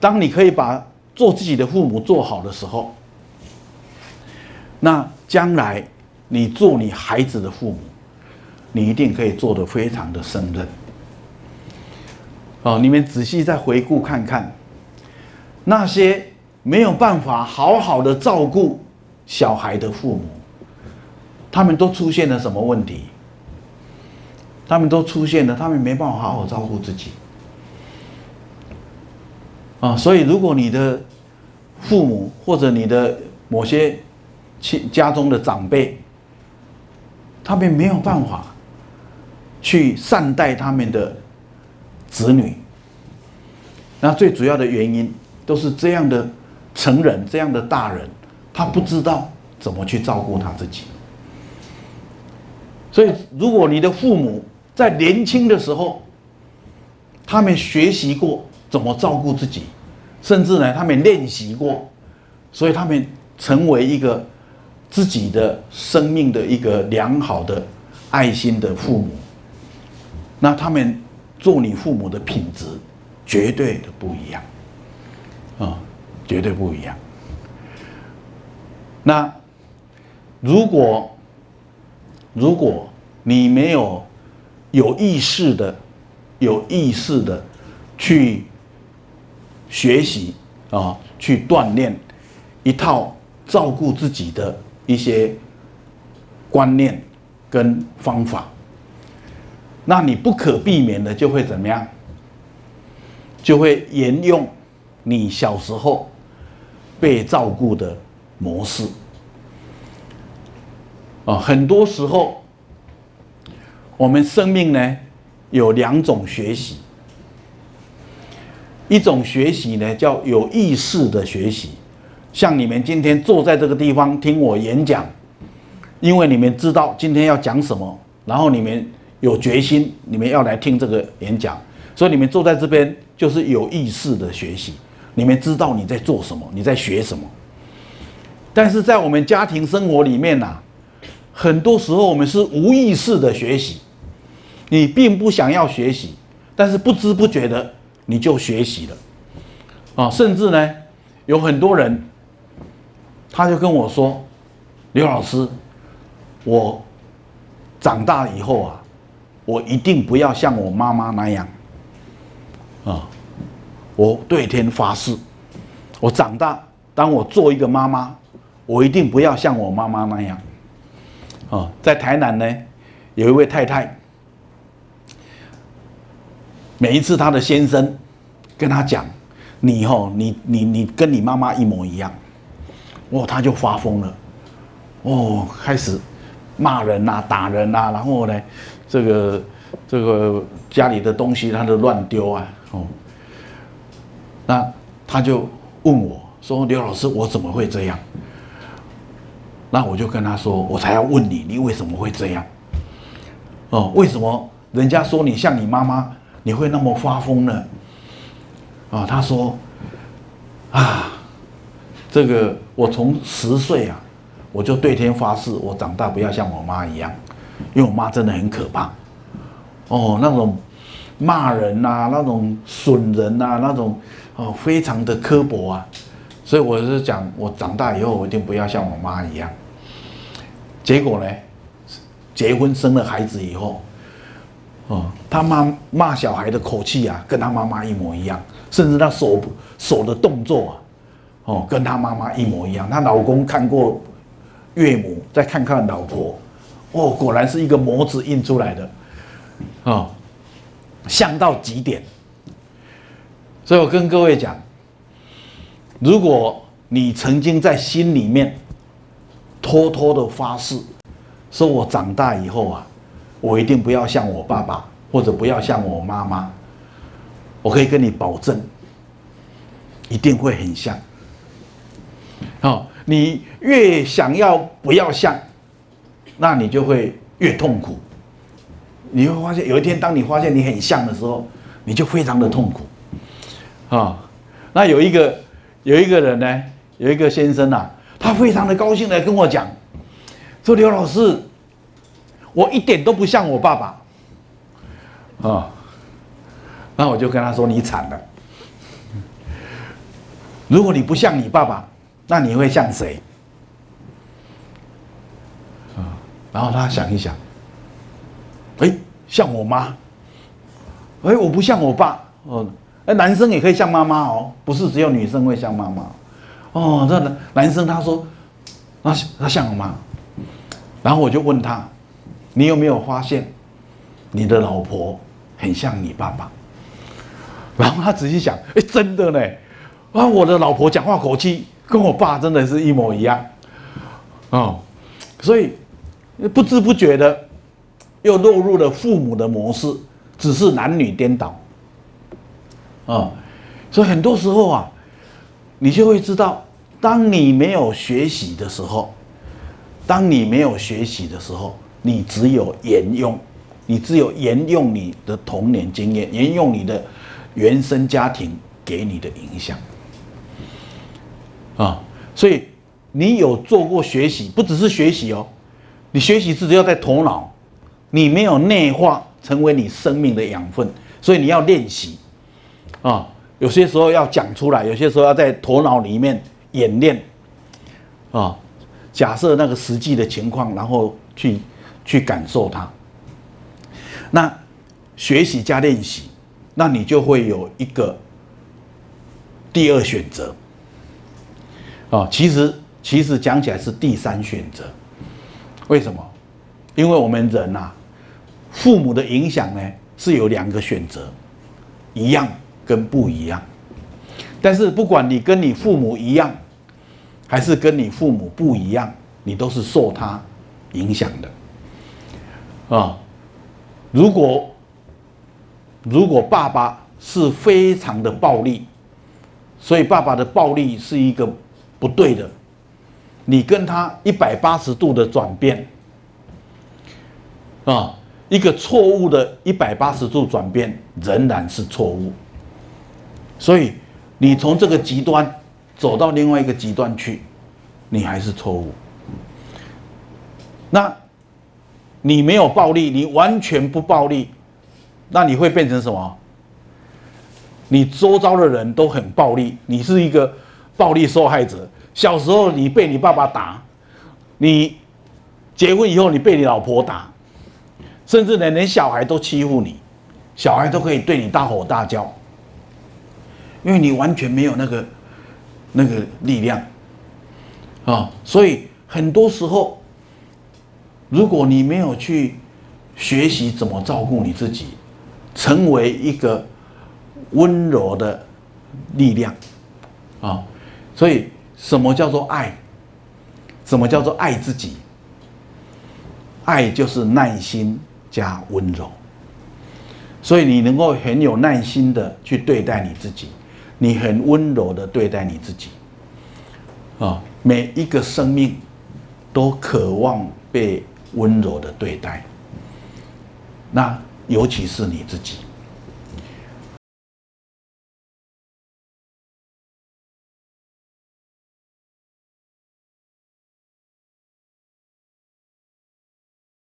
当你可以把做自己的父母做好的时候，那将来你做你孩子的父母，你一定可以做得非常的胜任。哦，你们仔细再回顾看看，那些没有办法好好的照顾小孩的父母，他们都出现了什么问题？他们都出现了，他们没办法好好照顾自己。啊，所以如果你的父母或者你的某些亲家中的长辈，他们没有办法去善待他们的子女，那最主要的原因都是这样的成人，这样的大人，他不知道怎么去照顾他自己。所以，如果你的父母在年轻的时候，他们学习过。怎么照顾自己，甚至呢，他们练习过，所以他们成为一个自己的生命的一个良好的爱心的父母。那他们做你父母的品质绝对的不一样，啊，绝对不一样。那如果如果你没有有意识的、有意识的去学习啊，去锻炼一套照顾自己的一些观念跟方法，那你不可避免的就会怎么样？就会沿用你小时候被照顾的模式啊。很多时候，我们生命呢有两种学习。一种学习呢，叫有意识的学习，像你们今天坐在这个地方听我演讲，因为你们知道今天要讲什么，然后你们有决心，你们要来听这个演讲，所以你们坐在这边就是有意识的学习，你们知道你在做什么，你在学什么。但是在我们家庭生活里面呐，很多时候我们是无意识的学习，你并不想要学习，但是不知不觉的。你就学习了，啊，甚至呢，有很多人，他就跟我说：“刘老师，我长大以后啊，我一定不要像我妈妈那样，啊，我对天发誓，我长大，当我做一个妈妈，我一定不要像我妈妈那样。”啊，在台南呢，有一位太太。每一次他的先生跟他讲：“你吼，你你你跟你妈妈一模一样。”哦，他就发疯了，哦，开始骂人呐、啊、打人呐、啊，然后呢，这个这个家里的东西他都乱丢啊，哦，那他就问我说：“刘老师，我怎么会这样？”那我就跟他说：“我才要问你，你为什么会这样？哦，为什么人家说你像你妈妈？”你会那么发疯呢？啊，他说，啊，这个我从十岁啊，我就对天发誓，我长大不要像我妈一样，因为我妈真的很可怕。哦，那种骂人呐、啊，那种损人呐、啊，那种哦，非常的刻薄啊。所以我是讲，我长大以后我一定不要像我妈一样。结果呢，结婚生了孩子以后。哦，他妈骂小孩的口气啊，跟他妈妈一模一样，甚至他手手的动作啊，哦，跟他妈妈一模一样。她老公看过岳母，再看看老婆，哦，果然是一个模子印出来的，哦，像到极点。所以我跟各位讲，如果你曾经在心里面偷偷的发誓，说我长大以后啊。我一定不要像我爸爸，或者不要像我妈妈。我可以跟你保证，一定会很像。好，你越想要不要像，那你就会越痛苦。你会发现，有一天当你发现你很像的时候，你就非常的痛苦。啊，那有一个有一个人呢，有一个先生啊，他非常的高兴的跟我讲，说刘老师。我一点都不像我爸爸，啊，那我就跟他说，你惨了，如果你不像你爸爸，那你会像谁？啊，然后他想一想，哎，像我妈，哎，我不像我爸，哦，哎，男生也可以像妈妈哦，不是只有女生会像妈妈，哦，这男男生他说，他他像我妈，然后我就问他，你有没有发现，你的老婆很像你爸爸？然后他仔细想，哎，真的呢。啊，我的老婆讲话口气跟我爸真的是一模一样，哦，所以不知不觉的又落入了父母的模式，只是男女颠倒，啊，所以很多时候啊，你就会知道，当你没有学习的时候，当你没有学习的时候，你只有沿用，你只有沿用你的童年经验，沿用你的原生家庭给你的影响。啊，所以你有做过学习，不只是学习哦，你学习是只要在头脑，你没有内化成为你生命的养分，所以你要练习啊。有些时候要讲出来，有些时候要在头脑里面演练啊。假设那个实际的情况，然后去去感受它。那学习加练习，那你就会有一个第二选择。哦，其实其实讲起来是第三选择，为什么？因为我们人呐、啊，父母的影响呢是有两个选择，一样跟不一样。但是不管你跟你父母一样，还是跟你父母不一样，你都是受他影响的。啊，如果如果爸爸是非常的暴力，所以爸爸的暴力是一个。不对的，你跟他一百八十度的转变，啊，一个错误的一百八十度转变仍然是错误，所以你从这个极端走到另外一个极端去，你还是错误。那，你没有暴力，你完全不暴力，那你会变成什么？你周遭的人都很暴力，你是一个。暴力受害者，小时候你被你爸爸打，你结婚以后你被你老婆打，甚至连连小孩都欺负你，小孩都可以对你大吼大叫，因为你完全没有那个那个力量啊，所以很多时候，如果你没有去学习怎么照顾你自己，成为一个温柔的力量啊。所以，什么叫做爱？什么叫做爱自己？爱就是耐心加温柔。所以，你能够很有耐心的去对待你自己，你很温柔的对待你自己。啊，每一个生命都渴望被温柔的对待。那尤其是你自己。